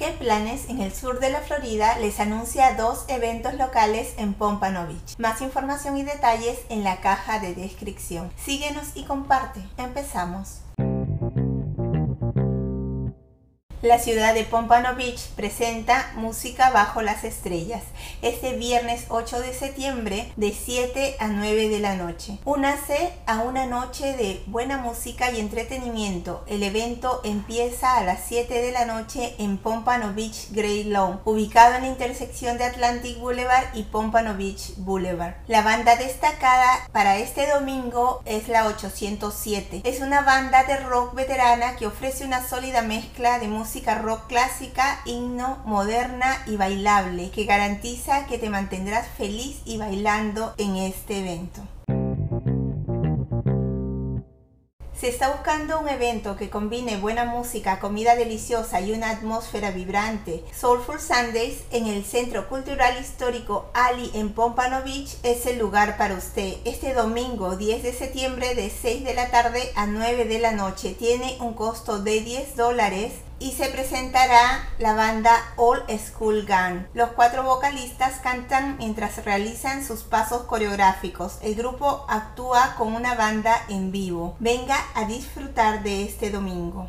¿Qué planes en el sur de la Florida les anuncia dos eventos locales en Pompano Beach? Más información y detalles en la caja de descripción. Síguenos y comparte. Empezamos. La ciudad de Pompano Beach presenta Música bajo las estrellas este viernes 8 de septiembre de 7 a 9 de la noche. Únase a una noche de buena música y entretenimiento. El evento empieza a las 7 de la noche en Pompano Beach Great Lawn, ubicado en la intersección de Atlantic Boulevard y Pompano Beach Boulevard. La banda destacada para este domingo es la 807. Es una banda de rock veterana que ofrece una sólida mezcla de música música rock clásica, himno, moderna y bailable que garantiza que te mantendrás feliz y bailando en este evento. Se está buscando un evento que combine buena música, comida deliciosa y una atmósfera vibrante. Soulful Sundays en el Centro Cultural Histórico Ali en Pompano Beach es el lugar para usted. Este domingo 10 de septiembre de 6 de la tarde a 9 de la noche tiene un costo de 10 dólares y se presentará la banda All School Gun. Los cuatro vocalistas cantan mientras realizan sus pasos coreográficos. El grupo actúa con una banda en vivo. Venga a disfrutar de este domingo.